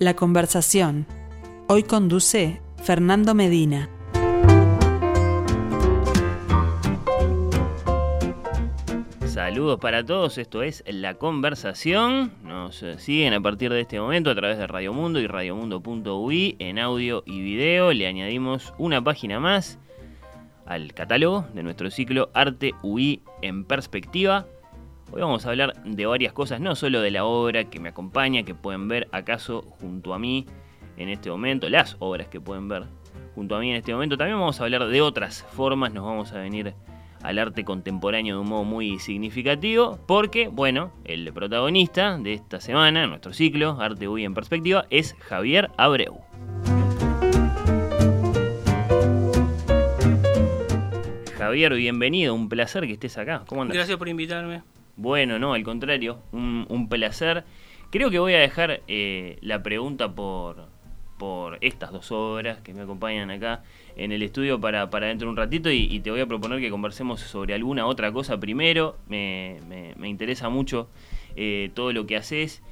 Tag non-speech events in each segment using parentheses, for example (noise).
La conversación. Hoy conduce Fernando Medina. Saludos para todos, esto es La Conversación. Nos eh, siguen a partir de este momento a través de Radio Mundo y radiomundo.ui en audio y video. Le añadimos una página más al catálogo de nuestro ciclo Arte UI en perspectiva. Hoy vamos a hablar de varias cosas, no solo de la obra que me acompaña, que pueden ver acaso junto a mí en este momento, las obras que pueden ver junto a mí en este momento. También vamos a hablar de otras formas, nos vamos a venir al arte contemporáneo de un modo muy significativo, porque, bueno, el protagonista de esta semana, nuestro ciclo, Arte UI en Perspectiva, es Javier Abreu. Javier, bienvenido, un placer que estés acá. ¿Cómo andas? Gracias por invitarme. Bueno, no, al contrario, un, placer. Creo que voy a dejar eh, la pregunta por, por estas dos obras que me acompañan acá en el estudio para, para dentro de un ratito y, te voy a proponer que conversemos sobre alguna otra cosa primero. Me, me, interesa mucho eh, todo lo que haces.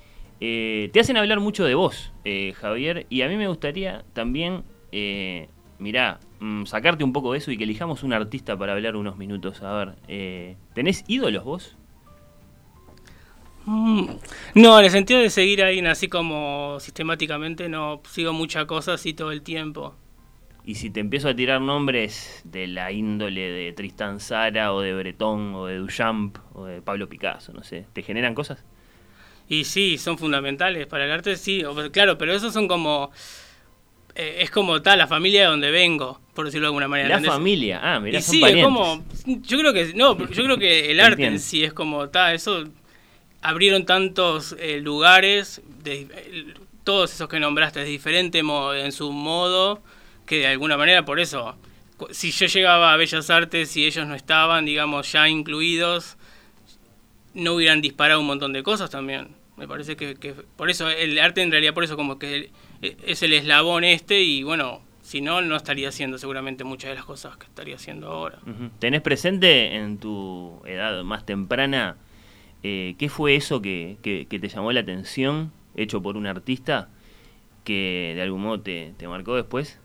Eh, te hacen hablar mucho de vos, Javier, y a mí me gustaría también, mirá, mm, sacarte un poco de eso y que elijamos un artista para hablar unos minutos. A ver, ¿tenés ídolos vos? Mm, no, en el sentido de seguir ahí así como sistemáticamente, no sigo muchas cosas así todo el tiempo. Y si te empiezo a tirar nombres de la índole de Tristan Zara o de Breton o de Duchamp o de Pablo Picasso, no sé, ¿te generan cosas? Y sí, son fundamentales para el arte, sí, claro, pero esos son como... Eh, es como tal, la familia de donde vengo, por decirlo de alguna manera. La familia, ah, mira, sí, es como... Yo creo que, no, yo creo que el arte en sí es como tal, eso abrieron tantos eh, lugares, de, todos esos que nombraste, de diferente en su modo, que de alguna manera por eso, si yo llegaba a Bellas Artes y ellos no estaban, digamos, ya incluidos, no hubieran disparado un montón de cosas también. Me parece que, por eso el arte en realidad por eso como que es el eslabón este y bueno, si no, no estaría haciendo seguramente muchas de las cosas que estaría haciendo ahora. ¿Tenés presente en tu edad más temprana eh, ¿Qué fue eso que, te llamó la atención, hecho por un artista, que de algún modo te, marcó después?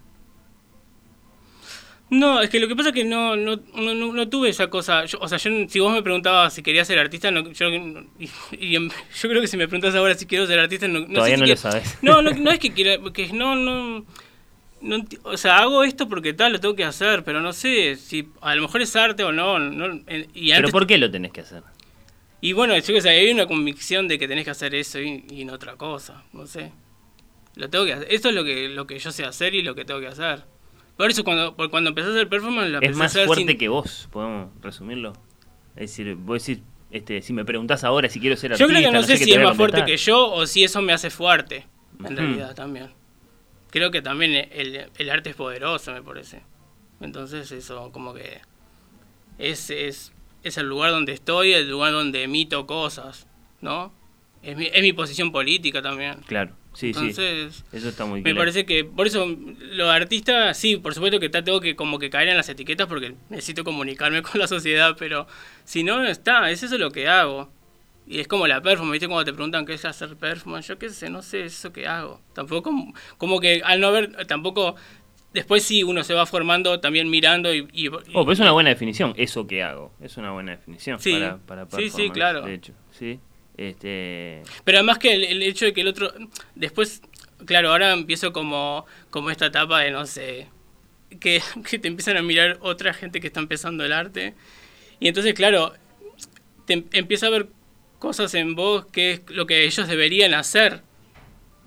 No, es que lo que pasa es que no, no, no, tuve esa cosa. o sea, si vos me preguntabas si quería ser artista, yo, (laughs) yo creo que si me preguntas ahora si quiero ser artista, no, Todavía sé no lo sabes. No, (laughs) no, es que quiera, que no, no, no, o sea, hago esto porque tal, lo tengo que hacer, pero no sé si a lo mejor es arte o no. no y ¿Pero por qué lo tenés que hacer? Y bueno, yo que sé, hay una convicción de que tenés que hacer eso y, no otra cosa, no sé. Lo tengo que hacer. Esto es lo que, lo que yo sé hacer y lo que tengo que hacer. Por eso cuando, por cuando empecé a hacer performance la Es más fuerte que vos, podemos resumirlo. Es decir, vos decís, este, si me preguntás ahora si quiero ser artista... Yo creo que no, sé, si es más fuerte que yo o si eso me hace fuerte, en realidad también. Creo que también el, el arte es poderoso, me parece. Entonces eso como que es, es es el lugar donde estoy, el lugar donde emito cosas, ¿no? Es mi, es mi posición política también. Claro, sí, Entonces, sí. Eso está muy Me parece que, por eso, los artistas, sí, por supuesto que tengo que como que caer en las etiquetas porque necesito comunicarme (laughs) con la sociedad, pero si no, está, es eso lo que hago. Y es como la performance, ¿viste? Cuando te preguntan qué es hacer performance, yo qué sé, no sé, eso que hago. Tampoco, como que al no haber, tampoco Después sí, uno se va formando también mirando y... y, oh, pero es una buena definición, eso que hago. Es una buena definición sí, para, Sí, sí, claro. De hecho, sí. Este... Pero además que el, hecho de que el otro... Después, claro, ahora empiezo como, como esta etapa de, no sé, que, (laughs) que te empiezan a mirar otra gente que está empezando el arte. Y entonces, claro, te empieza a ver cosas en vos que es lo que ellos deberían hacer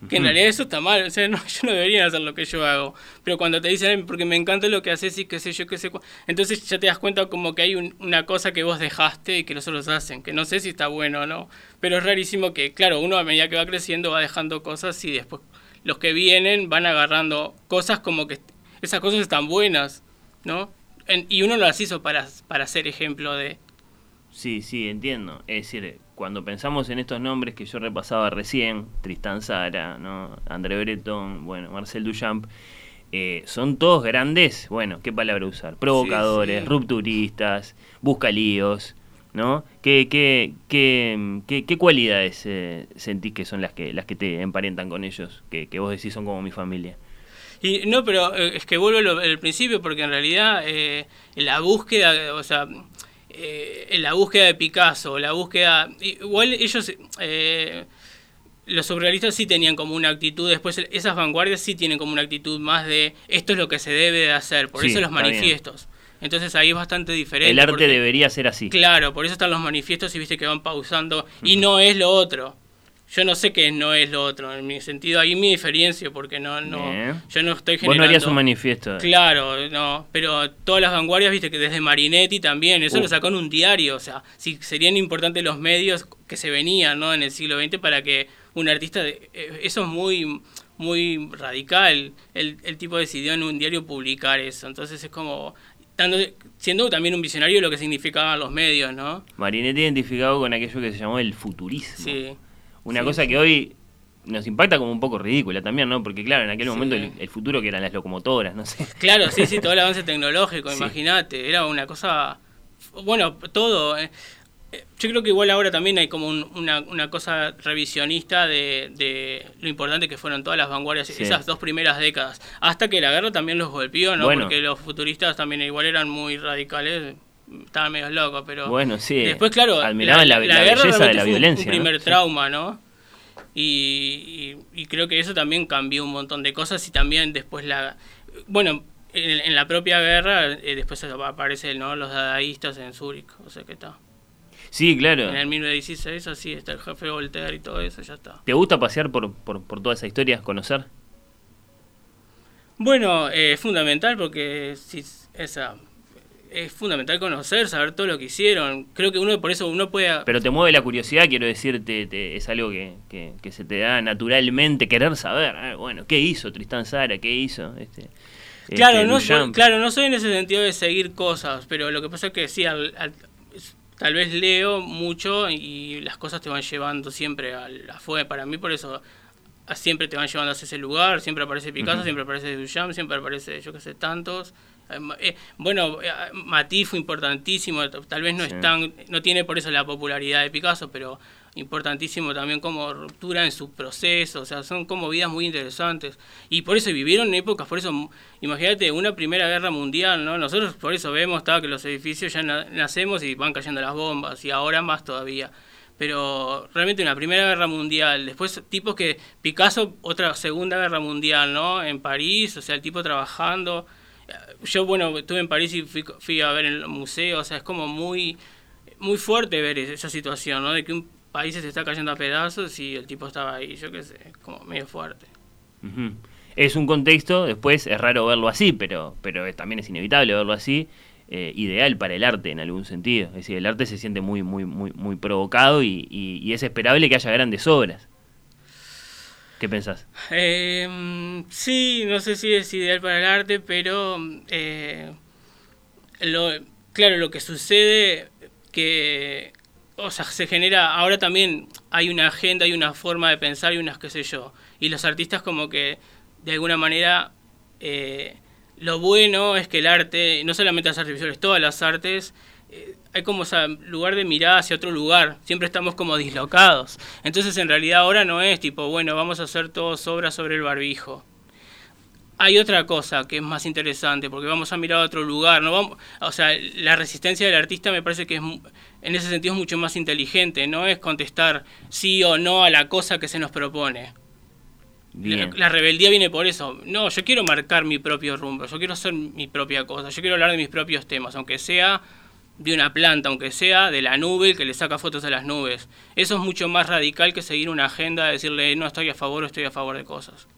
que en realidad eso está mal, o sea, (laughs) no, yo no debería hacer lo que yo hago. Pero cuando te dicen, porque me encanta lo que haces y qué sé yo, qué sé, entonces ya te das cuenta como que hay una cosa que vos dejaste y que los otros hacen, que no sé si está bueno o no, pero es rarísimo que, claro, uno a medida que va creciendo va dejando cosas y después los que vienen van agarrando cosas como que esas cosas están buenas, ¿no? y uno las hizo para, para ser ejemplo de... Sí, sí, entiendo. Es decir, cuando pensamos en estos nombres que yo repasaba recién, Tristan Zara, ¿no? André Breton, bueno, Marcel Duchamp, eh, son todos grandes, bueno, ¿qué palabra usar? Provocadores, rupturistas, buscalíos, ¿no? ¿Qué, qué, qué, qué, cualidades eh, sentís que son las que, las que te emparentan con ellos, que, que vos decís son como mi familia? Y no, pero eh, es que vuelvo al principio porque en realidad eh, la búsqueda, o sea, eh, en la búsqueda de Picasso, la búsqueda, igual ellos, los surrealistas sí tenían como una actitud, después esas vanguardias sí tienen como una actitud más de esto es lo que se debe de hacer, por eso los manifiestos. Entonces ahí es bastante diferente. El arte debería ser así. Claro, por eso están los manifiestos y viste que van pausando y no es lo otro yo no sé qué no es lo otro, en mi sentido, ahí mi diferencia, porque no, no, yo no estoy generando... Vos no harías un manifiesto. Claro, no, pero todas las vanguardias, viste que desde Marinetti también, eso lo sacó en un diario, o sea, si serían importantes los medios que se venían, ¿no? En el siglo XX para que un artista, eh, eso es muy, muy radical, el, el tipo decidió en un diario publicar eso, entonces es como... siendo también un visionario de lo que significaban los medios, ¿no? Marinetti identificado con aquello que se llamó el futurismo. Sí. Una cosa que hoy nos impacta como un poco ridícula también, ¿no? Porque claro, en aquel momento el, futuro que eran las locomotoras, no sé. Claro, sí, sí, (laughs) todo el avance tecnológico, imagínate, era una cosa, bueno, todo. Eh, eh, yo creo que igual ahora también hay como una, una, cosa revisionista de, de, lo importante que fueron todas las vanguardias esas dos primeras décadas. Hasta que la guerra también los golpeó, ¿no? Porque los futuristas también igual eran muy radicales estaban medio locos, pero... Bueno, sí. Después, claro, la, la, belleza de la violencia. Un, primer trauma, ¿no? Y, creo que eso también cambió un montón de cosas y también después la... Bueno, en, la propia guerra eh, después aparecen ¿no? los dadaístas en Zúrich, o sea que está. Sí, claro. En el 1916 así está el jefe Voltaire y todo eso, ya está. ¿Te gusta pasear por, por, por toda esa historia, conocer? Bueno, eh, es fundamental porque si esa es fundamental conocer, saber todo lo que hicieron. Creo que uno por eso uno puede... Pero te mueve la curiosidad, quiero decirte, es algo que, que, se te da naturalmente querer saber. ¿eh? Bueno, ¿qué hizo Tristán Sara? ¿Qué hizo? Este, claro, este, no soy, claro, no soy en ese sentido de seguir cosas, pero lo que pasa es que sí, tal vez leo mucho y las cosas te van llevando siempre a la fue. Para mí por eso siempre te van llevando hacia ese lugar, siempre aparece Picasso, siempre aparece Duchamp, siempre aparece yo que sé, tantos. Eh, eh, bueno, eh, Matisse fue importantísimo, tal vez no es tan, no tiene por eso la popularidad de Picasso, pero importantísimo también como ruptura en su proceso, o sea, son como vidas muy interesantes. Y por eso vivieron épocas, por eso, imagínate, una primera guerra mundial, ¿no? Nosotros por eso vemos que los edificios ya nacemos y van cayendo las bombas, y ahora más todavía. Pero realmente una primera guerra mundial, después tipos que, Picasso, otra segunda guerra mundial, ¿no? En París, o sea, el tipo trabajando yo, bueno, estuve en París y fui, a ver el museo, o sea, es como muy, muy fuerte ver esa situación, ¿no? De que un país se está cayendo a pedazos y el tipo estaba ahí, yo qué sé, como medio fuerte. Es un contexto, después es raro verlo así, pero, pero también es inevitable verlo así, eh, ideal para el arte en algún sentido. Es decir, el arte se siente muy, muy, muy, muy provocado y, y es esperable que haya grandes obras. ¿Qué pensás? Eh, sí, no sé si es ideal para el arte, pero eh, lo, claro, lo que sucede que, o sea, se genera, ahora también hay una agenda, hay una forma de pensar y unas qué sé yo, y los artistas como que de alguna manera eh, lo bueno es que el arte, no solamente las artes visuales, todas las artes, eh, hay como ese lugar de mirar hacia otro lugar, siempre estamos como dislocados. Entonces en realidad ahora no es tipo, bueno, vamos a hacer todos obras sobre el barbijo. Hay otra cosa que es más interesante, porque vamos a mirar a otro lugar, no vamos, o sea, la resistencia del artista me parece que es en ese sentido es mucho más inteligente, no es contestar sí o no a la cosa que se nos propone. La, la, rebeldía viene por eso. No, yo quiero marcar mi propio rumbo, yo quiero hacer mi propia cosa, yo quiero hablar de mis propios temas, aunque sea de una planta, aunque sea de la nube, que le saca fotos a las nubes. Eso es mucho más radical que seguir una agenda de decirle no estoy a favor o estoy a favor de cosas.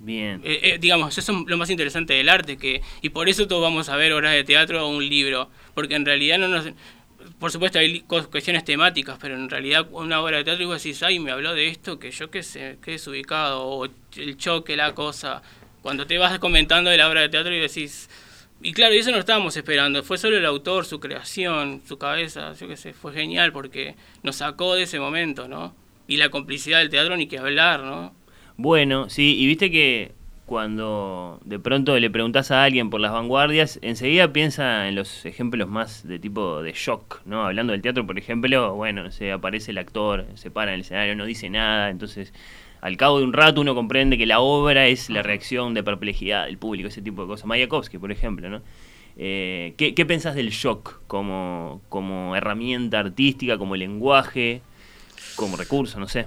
Bien. Eh, eh, digamos, eso es lo más interesante del arte, que y por eso todos vamos a ver obras de teatro o un libro, porque en realidad no nos... Por supuesto hay cuestiones temáticas, pero en realidad una obra de teatro y vos decís, ay, me habló de esto, que yo qué sé, que es ubicado, o el choque, la cosa. Cuando te vas comentando de la obra de teatro y decís, y claro, eso no estábamos esperando, fue solo el autor, su creación, su cabeza, yo qué sé, fue genial porque nos sacó de ese momento, ¿no? Y la complicidad del teatro ni que hablar, ¿no? Bueno, sí, y viste que cuando de pronto le preguntas a alguien por las vanguardias, enseguida piensa en los ejemplos más de tipo de shock, ¿no? Hablando del teatro, por ejemplo, bueno, se aparece el actor, se para en el escenario, no dice nada, entonces al cabo de un rato uno comprende que la obra es la reacción de perplejidad del público, ese tipo de cosas. Mayakovsky, por ejemplo, ¿no? Eh, ¿qué, ¿qué, pensás del shock como, como herramienta artística, como lenguaje, como recurso, no sé?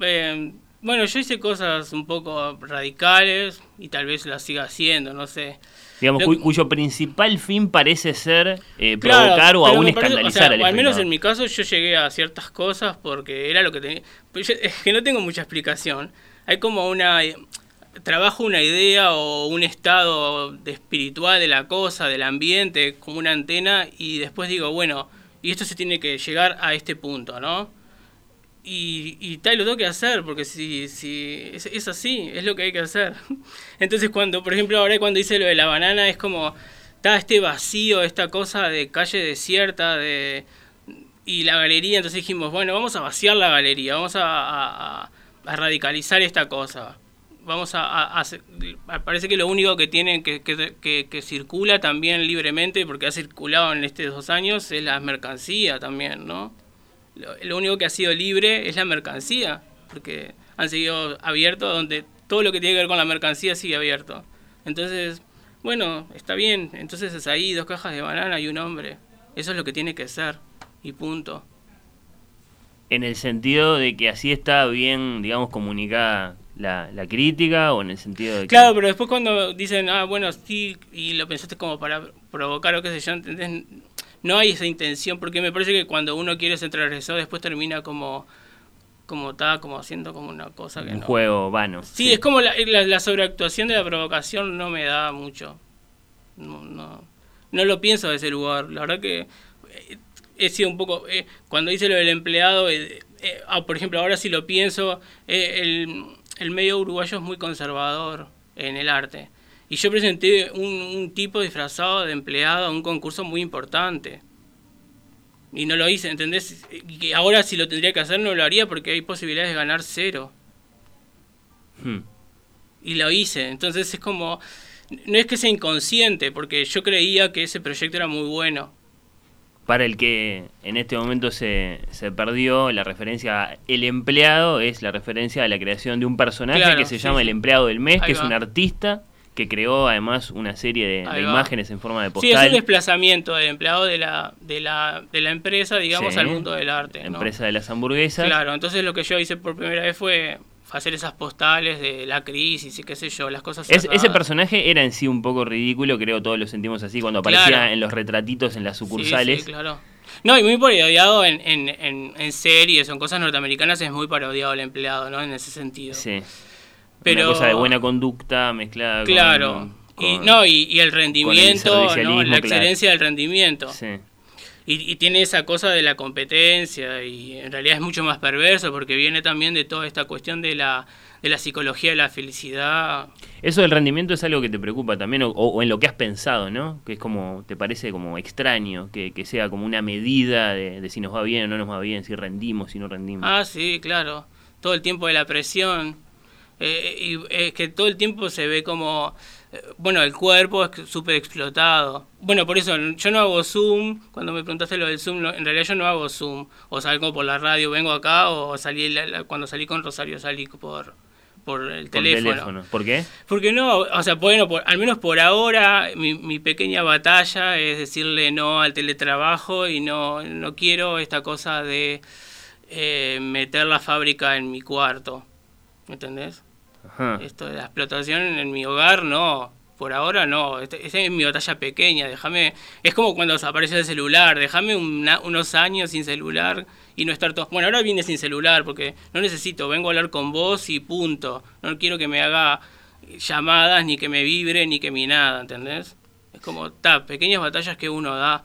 Eh, bueno, yo hice cosas un poco radicales y tal vez las siga haciendo, no sé. Digamos, cuyo principal fin parece ser eh, provocar o aún escandalizar o Al menos en mi caso yo llegué a ciertas cosas porque era lo que tenía... (laughs) Es que no tengo mucha explicación. Hay como una trabajo una idea o un estado de espiritual de la cosa, del ambiente, como una antena, y después digo, bueno, y esto se tiene que llegar a este punto, ¿no? Y, y tal, lo tengo que hacer, porque si, si es, así, es lo que hay que hacer. (laughs) Entonces, cuando, por ejemplo, ahora cuando hice lo de la banana, es como, está este vacío, esta cosa de calle desierta, de y la galería, entonces dijimos, bueno, vamos a vaciar la galería, vamos a, a radicalizar esta cosa vamos a, hacer, parece que lo único que tiene que, que, circula también libremente, porque ha circulado en estos dos años, es la mercancía también, ¿no? Lo, único que ha sido libre es la mercancía, porque han seguido abiertos donde todo lo que tiene que ver con la mercancía sigue abierto. Entonces, bueno, está bien, entonces es ahí, dos cajas de banana y un hombre. Eso es lo que tiene que ser, y punto. En el sentido de que así está bien, digamos, comunicada la, la, crítica o en el sentido de que... Claro, pero después cuando dicen, ah, bueno, sí, y lo pensaste como para provocar o qué sé yo, ¿entendés? No hay esa intención, porque me parece que cuando uno quiere transgresor, después termina como como está como haciendo como una cosa que un juego vano sí, es como la, la, sobreactuación de la provocación no me da mucho. No, no, no lo pienso de ese lugar. La verdad que eh, he sido un poco eh, cuando dice lo del empleado eh, ah, por ejemplo ahora sí lo pienso el el medio uruguayo es muy conservador en el arte. Y yo presenté un, tipo disfrazado de empleado a un concurso muy importante. Y no lo hice, ¿entendés? Y ahora si lo tendría que hacer no lo haría porque hay posibilidades de ganar cero. Hmm. Y lo hice. Entonces es como... No es que sea inconsciente, porque yo creía que ese proyecto era muy bueno para el que en este momento se, se perdió la referencia el empleado es la referencia a la creación de un personaje que se llama el empleado del mes que es un artista que creó además una serie de, imágenes en forma de postal. Sí, es un desplazamiento del empleado de la, de la, de la empresa, digamos, al mundo del arte. Empresa de las hamburguesas. Claro, entonces lo que yo hice por primera vez fue hacer esas postales de la crisis y qué sé yo, las cosas Ese personaje era en sí un poco ridículo, creo todos lo sentimos así cuando aparecía en los retratitos en las sucursales. Sí, claro. No, y muy parodiado en, en, en, series o en cosas norteamericanas es muy parodiado el empleado, ¿no? En ese sentido. Sí. Pero, Una cosa de buena conducta mezclada claro. con... y, no, y, el rendimiento, ¿no? la excelencia del rendimiento. Sí. Y, tiene esa cosa de la competencia y en realidad es mucho más perverso porque viene también de toda esta cuestión de la, de la psicología de la felicidad. Eso del rendimiento es algo que te preocupa también o, en lo que has pensado, ¿no? Que es como, te parece como extraño, que, sea como una medida de, si nos va bien o no nos va bien, si rendimos, si no rendimos. Ah, sí, claro. Todo el tiempo de la presión. Eh, y es que todo el tiempo se ve como bueno, el cuerpo es súper explotado. Bueno, por eso yo no hago Zoom. Cuando me preguntaste lo del Zoom, en realidad yo no hago Zoom. O salgo por la radio, vengo acá, o salí cuando salí con Rosario salí por, por el teléfono. ¿Por qué? Porque no, o sea, bueno, al menos por ahora, mi, mi, pequeña batalla es decirle no al teletrabajo y no, no quiero esta cosa de eh, meter la fábrica en mi cuarto. ¿Entendés? Esto de la explotación en mi hogar, no. Por ahora no. Este, esa es mi batalla pequeña. Déjame. Es como cuando desaparece el celular. Déjame unos años sin celular y no estar todo. Bueno, ahora vine sin celular porque no necesito. Vengo a hablar con vos y punto. No quiero que me haga llamadas, ni que me vibre, ni que mi nada, ¿entendés? Es como, ta, pequeñas batallas que uno da.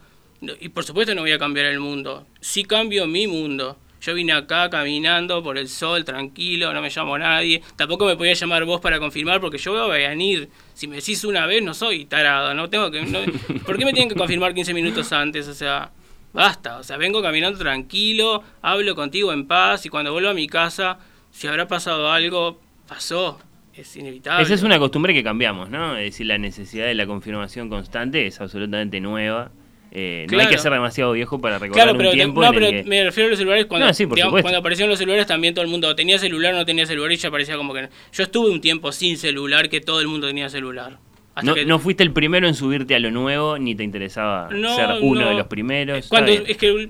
Y por supuesto no voy a cambiar el mundo. Sí cambio mi mundo yo vine acá caminando por el sol, tranquilo, no me llamo a nadie. Tampoco me podía llamar vos para confirmar porque yo voy a venir. Si me decís una vez, no soy tarado, no tengo que. (laughs) ¿Por qué me tienen que confirmar 15 minutos antes? O sea, basta. O sea, vengo caminando tranquilo, hablo contigo en paz y cuando vuelvo a mi casa, si habrá pasado algo, pasó. es inevitable. Esa es una costumbre que cambiamos, ¿no? Es decir, la necesidad de la confirmación constante es absolutamente nueva. Eh, No hay que ser demasiado viejo para recordar claro, pero un tiempo no, pero me refiero a los celulares cuando, no, sí, cuando aparecieron los celulares también todo el mundo tenía celular no tenía celular y ya parecía como que... Yo estuve un tiempo sin celular que todo el mundo tenía celular. No, no, fuiste el primero en subirte a lo nuevo, ni te interesaba ser uno de los primeros. Cuando, es que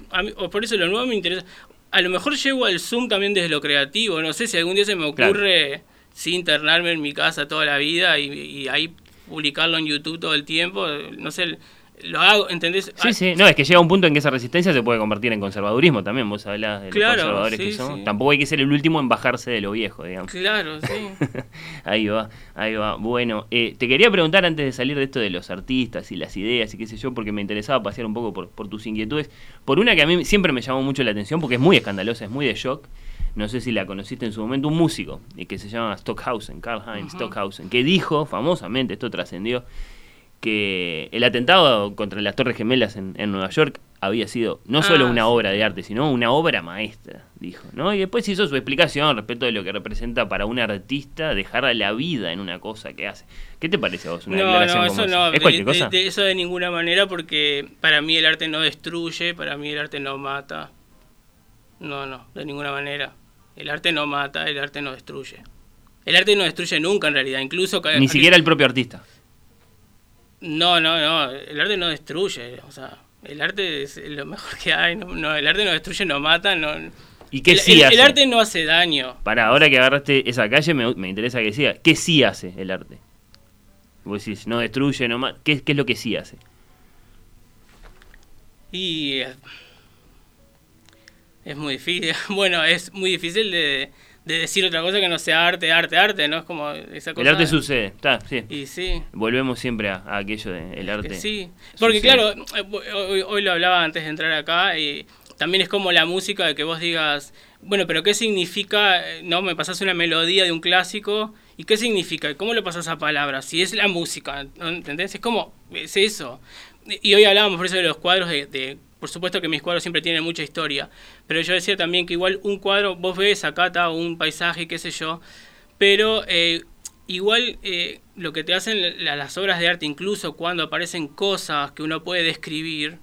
por eso lo nuevo me interesa. A lo mejor llego al Zoom también desde lo creativo. No sé si algún día se me ocurre sin internarme en mi casa toda la vida y, y ahí publicarlo en YouTube todo el tiempo. No sé, lo hago, ¿entendés? Sí, ah, sí, no, es que llega un punto en que esa resistencia se puede convertir en conservadurismo también, vos hablás de los conservadores que son. Tampoco hay que ser el último en bajarse de lo viejo, digamos. Claro, sí. (laughs) ahí va, ahí va. Bueno, eh, te quería preguntar antes de salir de esto de los artistas y las ideas y qué sé yo, porque me interesaba pasear un poco por, por tus inquietudes. Por una que a mí siempre me llamó mucho la atención, porque es muy escandalosa, es muy de shock. No sé si la conociste en su momento, un músico y que se llama Stockhausen, Karl Heinz Stockhausen, que dijo famosamente, esto trascendió, que el atentado contra las Torres Gemelas en, Nueva York había sido no solo ah, una obra de arte, sino una obra maestra, dijo, ¿no? Y después hizo su explicación respecto de lo que representa para un artista dejar la vida en una cosa que hace. ¿Qué te parece a vos una no, no, eso no, ¿Es cualquier cosa? eso de ninguna manera porque para mí el arte no destruye, para mí el arte no mata. No, no, de ninguna manera. El arte no mata, el arte no destruye. El arte no destruye nunca en realidad, incluso... Ni siquiera el propio artista. No, no, no, el arte no destruye, o sea, el arte es lo mejor que hay, no, el arte no destruye, no mata, no... ¿Y qué sí hace? El arte no hace daño. Para, ahora que agarraste esa calle, me, me interesa que siga. ¿Qué sí hace el arte? Vos decís, no destruye, no mata. ¿Qué, ¿Qué es lo que sí hace? Y... Eh, es muy difícil. (laughs) Bueno, es muy difícil de, de decir otra cosa que no sea arte, arte, arte, ¿no? Es como esa cosa. El arte sucede, está, sí. Y sí. Volvemos siempre a, aquello del arte. Sí, porque claro, hoy, hoy, lo hablaba antes de entrar acá y también es como la música de que vos digas, bueno, pero ¿qué significa? No, me pasas una melodía de un clásico y ¿qué significa? ¿Cómo lo pasas a palabras? Si es la música, ¿entendés? Es como, es eso. Y hoy hablábamos por eso de los cuadros de por supuesto que mis cuadros siempre tienen mucha historia, pero yo decía también que igual un cuadro, vos ves acá está un paisaje, qué sé yo, pero eh, igual eh, lo que te hacen las obras de arte, incluso cuando aparecen cosas que uno puede describir,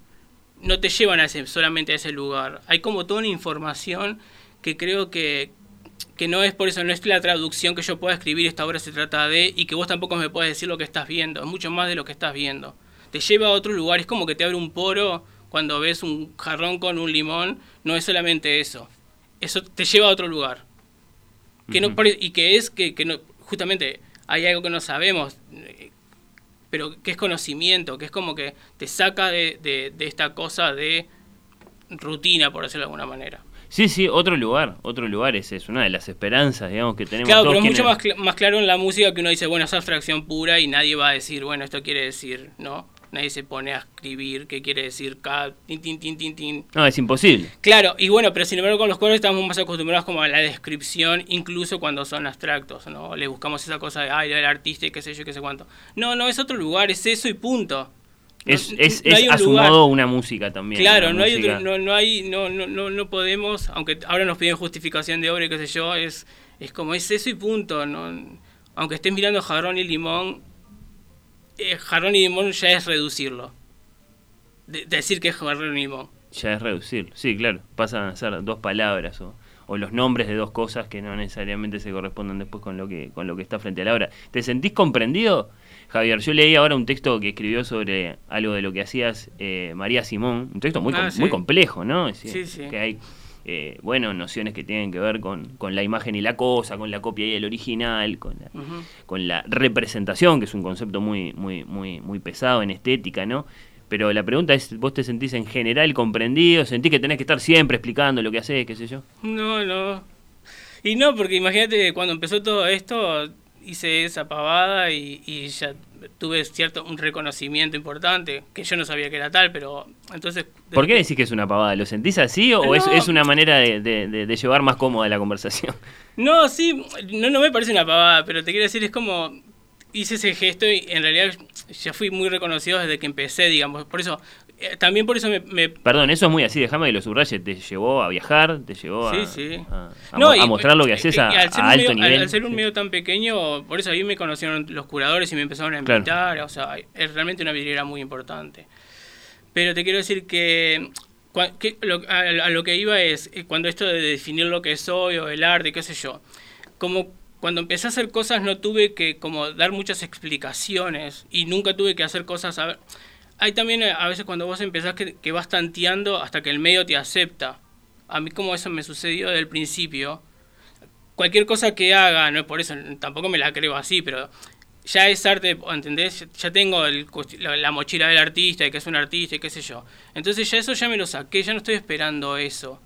no te llevan a ese, solamente a ese lugar. Hay como toda una información que creo que, que no es por eso, no es la traducción que yo pueda escribir, esta obra se trata de, y que vos tampoco me puedas decir lo que estás viendo, es mucho más de lo que estás viendo. Te lleva a otro lugar, es como que te abre un poro cuando ves un jarrón con un limón, no es solamente eso. Eso te lleva a otro lugar. Que no, y que es que, que no, justamente hay algo que no sabemos, pero que es conocimiento, que es como que te saca de, de, esta cosa de rutina, por decirlo de alguna manera. Sí, sí, otro lugar, otro lugar ese es una de las esperanzas, digamos, que tenemos. Claro, pero es mucho más, más claro en la música que uno dice, bueno, es abstracción pura y nadie va a decir, bueno, esto quiere decir, ¿no? Nadie se pone a escribir qué quiere decir cada tin, tin, tin, tin, tin. No, es imposible. Claro, y bueno, pero sin embargo con los cuadros estamos más acostumbrados como a la descripción, incluso cuando son abstractos, ¿no? Le buscamos esa cosa de, ay, el artista y qué sé yo, qué sé cuánto. No, no, es otro lugar, es eso y punto. Es, es, es a su modo una música también. Claro, no, Hay no, no hay, no, no, no, no podemos, aunque ahora nos piden justificación de obra y qué sé yo, es, es como es eso y punto, ¿no? Aunque estés mirando jarrón y limón, eh, jarrón y limón ya es reducirlo. decir que es jarrón y limón. Ya es reducirlo, sí, claro. Pasan a ser dos palabras o, o, los nombres de dos cosas que no necesariamente se corresponden después con lo que, con lo que está frente a la obra. ¿Te sentís comprendido? Javier, yo leí ahora un texto que escribió sobre algo de lo que hacías eh, María Simón, un texto muy, ah, muy complejo, ¿no? sí, sí. Que hay eh, bueno, nociones que tienen que ver con, con, la imagen y la cosa, con la copia y el original, con la, con la representación, que es un concepto muy, muy, muy, muy pesado en estética, ¿no? Pero la pregunta es, ¿vos te sentís en general comprendido? ¿Sentís que tenés que estar siempre explicando lo que haces, qué sé yo? No, no. Y no, porque imagínate, cuando empezó todo esto, hice esa pavada y, y ya tuve cierto un reconocimiento importante, que yo no sabía que era tal, pero entonces... ¿Por qué decís que es una pavada? ¿Lo sentís así o es, es, una manera de, de, llevar más cómoda la conversación? (laughs) No, sí, no, no me parece una pavada, pero te quiero decir, es como hice ese gesto y en realidad ya fui muy reconocido desde que empecé, digamos. Por eso eh, también por eso me, Perdón, eso es muy así, déjame que lo subraye, te llevó a viajar, te llevó a, sí. a, mostrar lo que haces a, alto nivel. Al, ser un medio tan pequeño, por eso ahí me conocieron los curadores y me empezaron a invitar, o sea, es realmente una vidriera muy importante. Pero te quiero decir que, a, lo que iba es, eh, cuando esto de definir lo que soy o el arte, qué sé yo, como cuando empecé a hacer cosas no tuve que como dar muchas explicaciones y nunca tuve que hacer cosas... A hay también eh, a veces cuando vos empezás que, vas tanteando hasta que el medio te acepta. A mí como eso me sucedió desde el principio. Cualquier cosa que haga, no es por eso, tampoco me la creo así, pero ya es arte, ¿entendés? Ya tengo la, mochila del artista y que es un artista y qué sé yo. Entonces ya eso ya me lo saqué, ya no estoy esperando eso.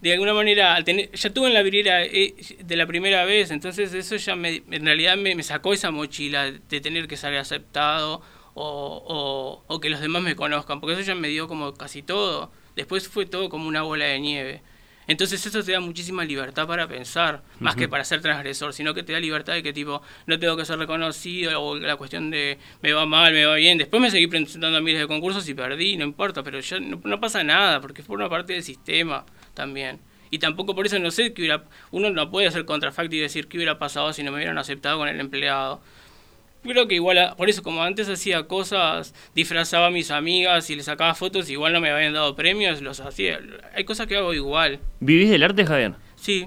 De alguna manera, ya tuve en la vidriera eh, de la primera vez, entonces eso ya me, en realidad me, sacó esa mochila de tener que salir aceptado o, o, que los demás me conozcan, porque eso ya me dio como casi todo. Después fue todo como una bola de nieve. Entonces eso te da muchísima libertad para pensar, más que para ser transgresor, sino que te da libertad de que tipo, no tengo que ser reconocido, o la cuestión de me va mal, me va bien. Después me seguí presentando a miles de concursos y perdí, no importa, pero ya no, pasa nada, porque forma parte del sistema también. Y tampoco por eso no sé que hubiera, uno no puede hacer contrafacto y decir qué hubiera pasado si no me hubieran aceptado con el empleado creo que igual, por eso como antes hacía cosas, disfrazaba a mis amigas y les sacaba fotos, igual no me habían dado premios, los hacía. Hay cosas que hago igual. ¿Vivís del arte, Javier? Sí.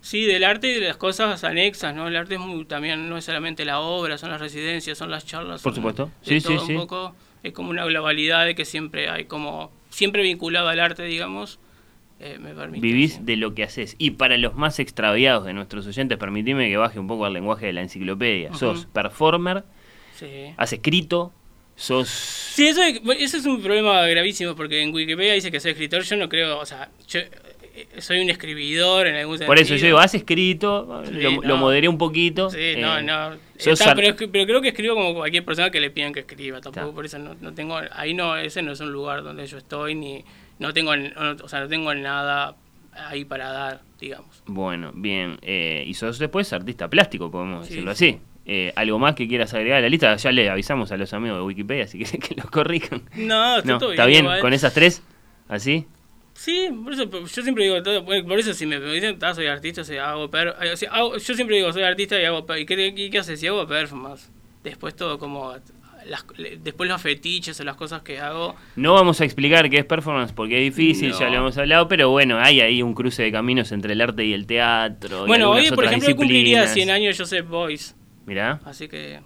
Sí, del arte y de las cosas anexas, ¿no? El arte es muy, también no es solamente la obra, son las residencias, son las charlas. Por supuesto. Sí, sí, sí. Poco, es como una globalidad de que siempre hay como, siempre vinculado al arte, digamos, eh, Vivís de lo que haces. Y para los más extraviados de nuestros oyentes, permitime que baje un poco al lenguaje de la enciclopedia. Sos performer, has escrito, sos... Sí, eso, eso, es un problema gravísimo porque en Wikipedia dice que soy escritor, yo no creo, o sea, yo eh, soy un escribidor en algún sentido. Por eso yo digo, has escrito, lo, moderé un poquito. Sí, no, eh, no. pero, pero, creo que escribo como cualquier persona que le pidan que escriba, tampoco por eso no, no tengo, ahí no, ese no es un lugar donde yo estoy ni no tengo, o sea, no tengo nada ahí para dar, digamos. Bueno, bien. Eh, y sos después artista plástico, podemos decirlo así. Eh, ¿Algo más que quieras agregar a la lista? Ya le avisamos a los amigos de Wikipedia, así que (laughs) que los corrijan. No, está, no, ¿está bien. con esas tres? ¿Así? Sí, por eso yo siempre digo, por eso si me dicen, ah, soy artista, o hago, per yo siempre digo, soy artista y hago, ¿y qué, qué, qué haces? Si hago performance. Después todo como después los fetiches o las cosas que hago. No vamos a explicar qué es performance porque es difícil, ya lo hemos hablado, pero bueno, hay ahí un cruce de caminos entre el arte y el teatro. Bueno, hoy, por ejemplo, cumpliría 100 años Joseph Boyce. Mirá. Así que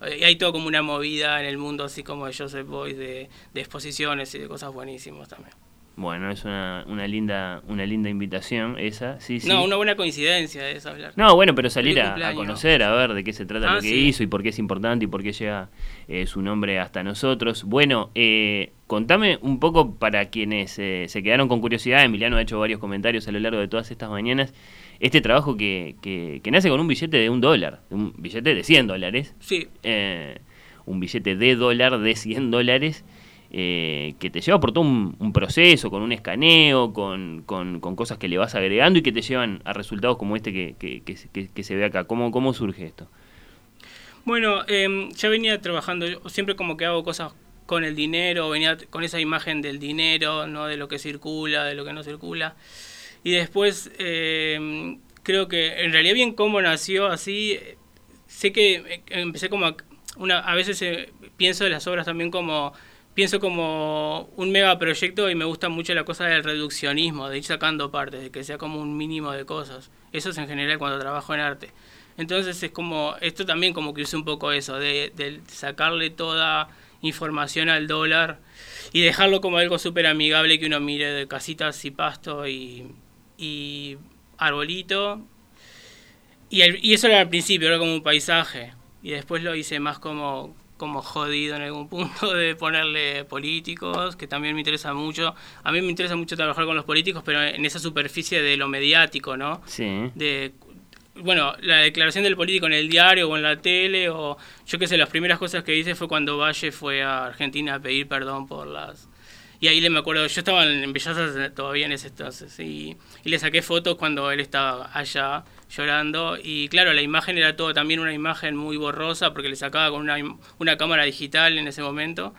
hay todo como una movida en el mundo, así como de Joseph Boyce, de, de exposiciones y de cosas buenísimas también. Bueno, es una, una linda una linda invitación esa, sí, sí. No, una buena coincidencia es hablar. No, bueno, pero salir a, conocer, a ver de qué se trata ah, lo que hizo y por qué es importante y por qué llega eh, su nombre hasta nosotros. Bueno, eh, contame un poco para quienes eh, se quedaron con curiosidad, Emiliano ha hecho varios comentarios a lo largo de todas estas mañanas, este trabajo que, que, que nace con un billete de un dólar, un billete de 100 dólares. Sí. un billete de dólar de 100 dólares eh, que te lleva por todo un, proceso, con un escaneo, con, cosas que le vas agregando y que te llevan a resultados como este que, se ve acá. ¿Cómo, cómo surge esto? Bueno, eh, ya venía trabajando, yo siempre como que hago cosas con el dinero, venía con esa imagen del dinero, no de lo que circula, de lo que no circula. Y después em, creo que en realidad bien cómo nació así, sé que empecé como a, a veces eh, pienso de las obras también como pienso como un megaproyecto y me gusta mucho la cosa del reduccionismo, de ir sacando partes, de que sea como un mínimo de cosas. Eso es en general cuando trabajo en arte. Entonces es como, esto también como que usé un poco eso, de, sacarle toda información al dólar y dejarlo como algo súper amigable que uno mire de casitas y pasto y, y arbolito. Y, y eso era al principio, era como un paisaje. Y después lo hice más como, como jodido en algún punto de ponerle políticos, que también me interesa mucho. A mí me interesa mucho trabajar con los políticos, pero en esa superficie de lo mediático, ¿no? Sí. De, bueno, la declaración del político en el diario o en la tele, o yo qué sé, las primeras cosas que hice fue cuando Valle fue a Argentina a pedir perdón por las Y ahí le me acuerdo, yo estaba en Bellas todavía en ese entonces, y, y le saqué fotos cuando él estaba allá llorando. Y claro, la imagen era todo también una imagen muy borrosa porque le sacaba con una, una cámara digital en ese momento.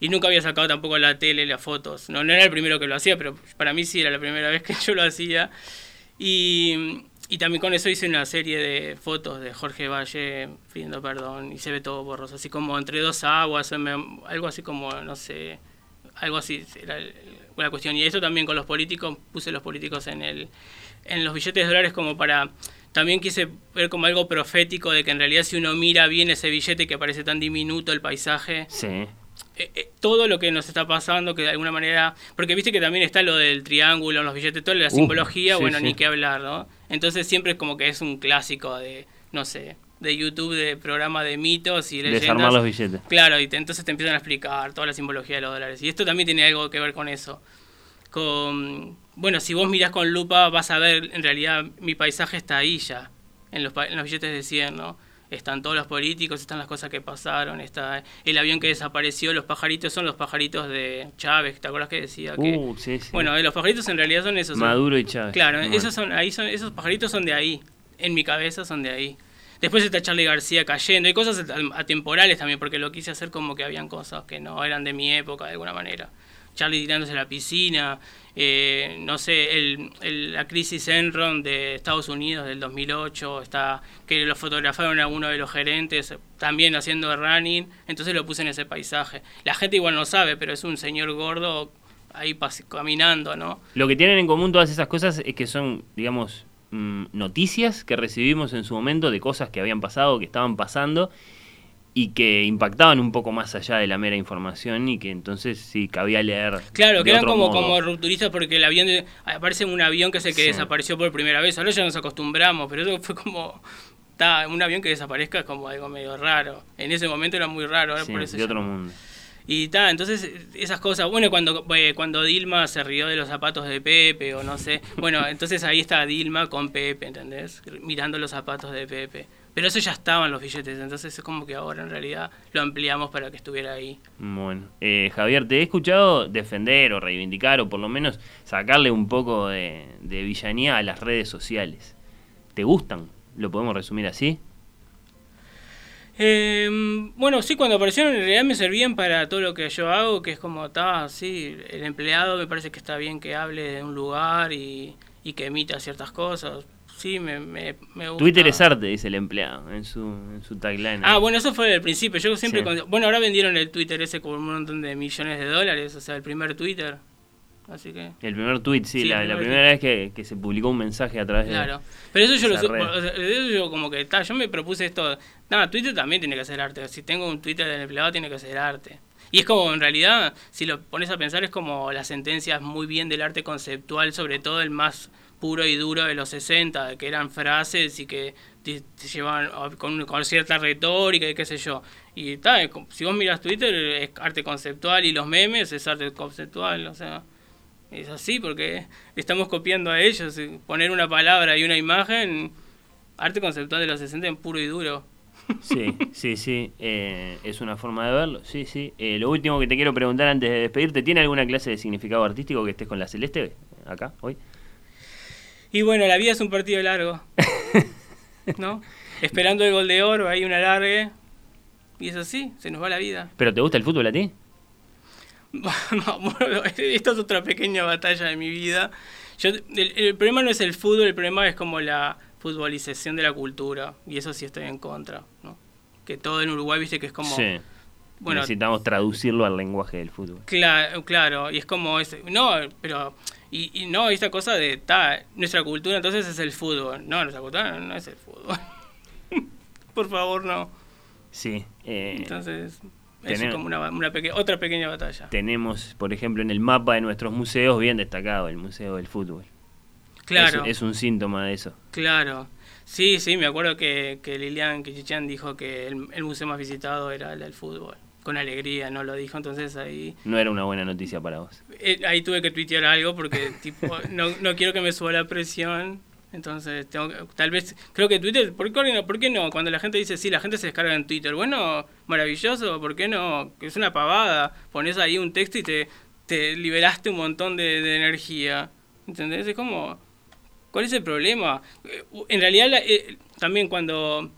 Y nunca había sacado tampoco la tele las fotos. No, no era el primero que lo hacía, pero para mí sí era la primera vez que (laughs) yo lo hacía. Y, y también con eso hice una serie de fotos de Jorge Valle pidiendo perdón y se ve todo borroso, así como entre dos aguas, algo así como, no sé, algo así era la cuestión. Y eso también con los políticos, puse los políticos en, el, en los billetes de dólares como para... También quise ver como algo profético de que en realidad si uno mira bien ese billete que parece tan diminuto el paisaje, sí eh, eh, todo lo que nos está pasando, que de alguna manera, porque viste que también está lo del triángulo, los billetes, toda la simbología, bueno, ni qué hablar, ¿no? Entonces siempre es como que es un clásico de, no sé, de YouTube, de programa de mitos y leyendas. Desarmar los billetes. Claro, y entonces te empiezan a explicar toda la simbología de los dólares. Y esto también tiene algo que ver con eso. Con, bueno, si vos mirás con lupa vas a ver, en realidad mi paisaje está ahí ya, en los, en los billetes de 100, ¿no? están todos los políticos, están las cosas que pasaron, está el avión que desapareció, los pajaritos son los pajaritos de Chávez, ¿te acuerdas que decía que uh, sí, sí. Bueno, los pajaritos en realidad son esos. Maduro y Chávez. Claro, esos son ahí son esos pajaritos son de ahí, en mi cabeza son de ahí. Después está Charlie García cayendo, hay cosas atemporales también porque lo quise hacer como que habían cosas que no eran de mi época de alguna manera. Charlie tirándose a la piscina, eh, no sé, el, la crisis Enron de Estados Unidos del 2008, está que lo fotografaron a uno de los gerentes también haciendo running, entonces lo puse en ese paisaje. La gente igual no sabe, pero es un señor gordo ahí caminando, ¿no? Lo que tienen en común todas esas cosas es que son, digamos, mm, noticias que recibimos en su momento de cosas que habían pasado, que estaban pasando y que impactaban un poco más allá de la mera información y que entonces sí cabía leer. Claro, que eran como, como rupturistas porque el avión aparece un avión que es el que desapareció por primera vez. Ahora ya nos acostumbramos, pero eso fue como un avión que desaparezca es como algo medio raro. En ese momento era muy raro, ahora por eso de otro mundo. Y ta, entonces esas cosas, bueno, cuando eh, cuando Dilma se rió de los zapatos de Pepe o no sé, bueno, entonces ahí está Dilma con Pepe, ¿entendés? Mirando los zapatos de Pepe. Pero eso ya estaba en los billetes, entonces es como que ahora en realidad lo ampliamos para que estuviera ahí. Bueno, eh, Javier, te he escuchado defender o reivindicar o por lo menos sacarle un poco de, villanía a las redes sociales. ¿Te gustan? ¿Lo podemos resumir así? Em, bueno, sí, cuando aparecieron en realidad me servían para todo lo que yo hago, que es como, está, así el empleado me parece que está bien que hable de un lugar y, y que emita ciertas cosas sí, me, me, gusta. Twitter es arte, dice el empleado en su, en su tagline. Ah, bueno, eso fue el principio. Yo siempre. bueno, ahora vendieron el Twitter ese con un montón de millones de dólares, o sea, el primer Twitter. Así que... El primer tweet, sí, la, primera vez que, que, se publicó un mensaje a través de. Claro. Pero eso yo lo eso yo como que yo me propuse esto. Nada, Twitter también tiene que ser arte. Si tengo un Twitter del empleado, tiene que ser arte. Y es como, en realidad, si lo pones a pensar, es como las sentencias muy bien del arte conceptual, sobre todo el más puro y duro de los 60, que eran frases y que te, llevaban con, con, cierta retórica y qué sé yo. Y tal, si vos miras Twitter es arte conceptual y los memes es arte conceptual, o sea, es así porque estamos copiando a ellos, poner una palabra y una imagen, arte conceptual de los 60 en puro y duro. Sí, sí, sí, eh, es una forma de verlo, sí, sí. Eh, lo último que te quiero preguntar antes de despedirte, ¿tiene alguna clase de significado artístico que estés con la Celeste acá hoy? Y bueno, la vida es un partido largo. (laughs) ¿No? Esperando el gol de oro, hay una largue. Y eso sí, se nos va la vida. ¿Pero te gusta el fútbol a ti? (laughs) (laughs) esta es otra pequeña batalla de mi vida. Yo, el, problema no es el fútbol, el problema es como la futbolización de la cultura. Y eso sí estoy en contra. ¿no? Que todo en Uruguay, viste que es como... Sí. Bueno, Necesitamos traducirlo al lenguaje del fútbol. Claro, claro. Y es como... Ese, no, pero y, y no, esta cosa de, ta, nuestra cultura entonces es el fútbol. No, nuestra cultura no, es el fútbol. (laughs) Por favor, no. Sí. Eh, entonces, es como una, una otra pequeña batalla. Tenemos, por ejemplo, en el mapa de nuestros museos bien destacado el Museo del Fútbol. Claro. Es, un síntoma de eso. Claro. Sí, sí, me acuerdo que, que Lilian Kichichan dijo que el, el museo más visitado era el del fútbol con alegría, no lo dijo, entonces ahí... No era una buena noticia para vos. Eh, ahí tuve que tuitear algo porque (laughs) tipo, no, no quiero que me suba la presión, entonces tengo tal vez, creo que Twitter, ¿por qué, no? ¿por qué no? Cuando la gente dice, sí, la gente se descarga en Twitter, bueno, maravilloso, ¿por qué no? Es una pavada, pones ahí un texto y te te liberaste un montón de, energía. ¿Entendés? Es como, ¿cuál es el problema? Eh, en realidad, eh, también cuando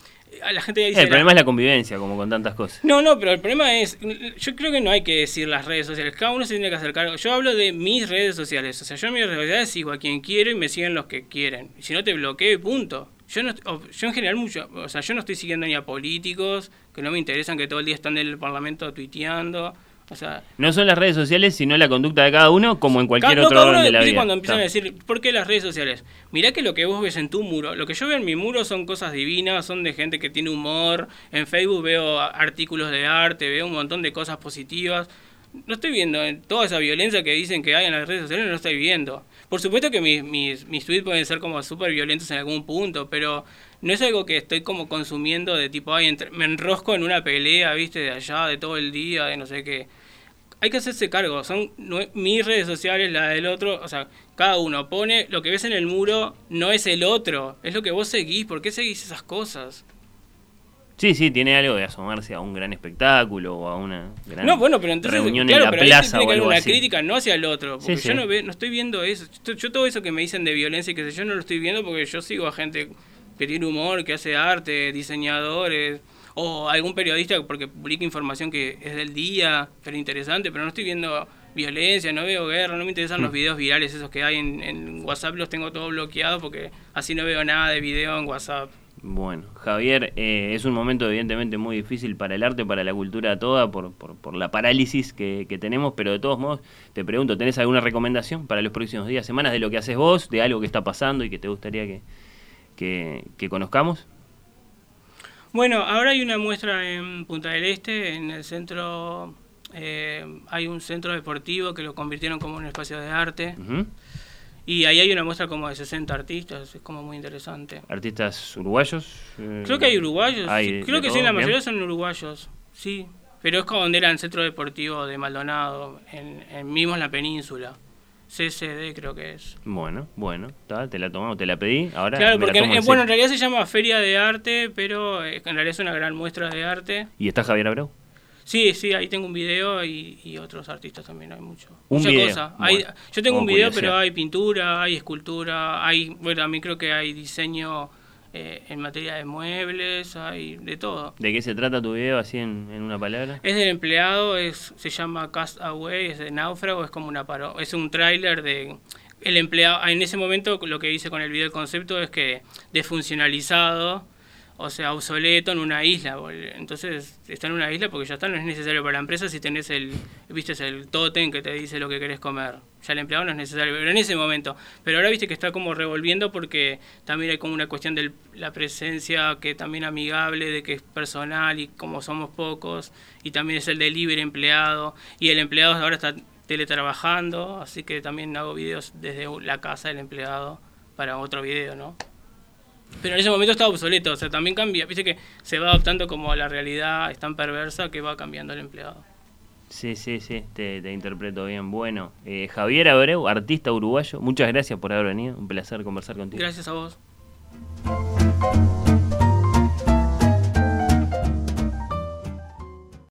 a la gente dice... El problema es la convivencia, como con tantas cosas. No, no, pero el problema es, yo creo que no hay que decir las redes sociales, cada uno se tiene que acercar. Yo hablo de mis redes sociales, o sea, yo en mis redes sociales sigo a quien quiero y me siguen los que quieren. Si no te bloqueo, punto. Yo, no, yo en general mucho, o sea, yo no estoy siguiendo ni a políticos que no me interesan, que todo el día están en el Parlamento tuiteando. O sea, no son las redes sociales, sino la conducta de cada uno, como en cualquier otro orden de la vida. cuando empiezan a decir, ¿por qué las redes sociales? Mirá que lo que vos ves en tu muro, lo que yo veo en mi muro son cosas divinas, son de gente que tiene humor. En Facebook veo artículos de arte, veo un montón de cosas positivas. No estoy viendo toda esa violencia que dicen que hay en las redes sociales, no lo estoy viendo. Por supuesto que mis, mis, mis tweets pueden ser como súper violentos en algún punto, pero no es algo que estoy como consumiendo de tipo, ay, me enrosco en una pelea, viste, de allá, de todo el día, de no sé qué. Hay que hacerse cargo, son mis redes sociales, la del otro, o sea, cada uno pone lo que ves en el muro, no es el otro, es lo que vos seguís, ¿por qué seguís esas cosas? Sí, sí, tiene algo de asomarse a un gran espectáculo o a una gran no, bueno, pero entonces, reunión claro, en la pero plaza tiene o haber algo una así. crítica no hacia el otro, porque Sí, yo sí. no, ve- no estoy viendo eso. Yo, yo todo eso que me dicen de violencia y que sé yo no lo estoy viendo porque yo sigo a gente que tiene humor, que hace arte, diseñadores o algún periodista porque publica información que es del día, pero interesante, pero no estoy viendo violencia, no veo guerra, no me interesan Mm. los videos virales esos que hay en, en WhatsApp, los tengo todos bloqueados porque así no veo nada de video en WhatsApp. Bueno, Javier, eh, es un momento evidentemente muy difícil para el arte, para la cultura toda, por, por, por la parálisis que, que tenemos, pero de todos modos, te pregunto, ¿tenés alguna recomendación para los próximos días, semanas de lo que haces vos, de algo que está pasando y que te gustaría que, que, que conozcamos? Bueno, ahora hay una muestra en Punta del Este, en el centro, eh, hay un centro deportivo que lo convirtieron como un espacio de arte. Y ahí hay una muestra como de 60 artistas, es como muy interesante. ¿Artistas uruguayos? Eh, Creo que hay uruguayos, hay creo que sí, la bien. mayoría son uruguayos, sí. Pero es como donde era el centro deportivo de Maldonado, en, en mismo en la península. CCD creo que es. Bueno, bueno, ta, te la tomamos, te la pedí, ahora Claro, me la porque tomo en bueno, en realidad se llama Feria de Arte, pero eh, en realidad es una gran muestra de arte. ¿Y está Javier Abreu? Sí, sí, ahí tengo un video y, y otros artistas también, hay mucho. Un mucha video, cosa. Hay- yo tengo un video, curiosidad. pero hay pintura, hay escultura, hay, bueno, también creo que hay diseño eh, en materia de muebles, hay de todo. ¿De qué se trata tu video así en, en una palabra? Es del empleado, es, se llama Cast Away, es de náufrago, es como una paro, es un tráiler de el empleado. En ese momento lo que hice con el video el concepto es que desfuncionalizado, o sea, obsoleto en una isla. Entonces está en una isla porque ya está, no es necesario para la empresa si tenés el, viste, es el tótem que te dice lo que querés comer. Ya el empleado no es necesario, pero en ese momento. Pero ahora viste que está como revolviendo porque también hay como una cuestión de la presencia que también amigable, de que es personal y como somos pocos, y también es el delivery empleado, y el empleado ahora está teletrabajando, así que también hago videos desde la casa del empleado para otro video, ¿no? Pero en ese momento está obsoleto, o sea, también cambia, viste que se va adaptando como a la realidad, es tan perversa que va cambiando el empleado. Sí, sí, sí, te, te interpreto bien. Bueno, eh, Javier Abreu, artista uruguayo, muchas gracias por haber venido. Un placer conversar contigo. Gracias a vos.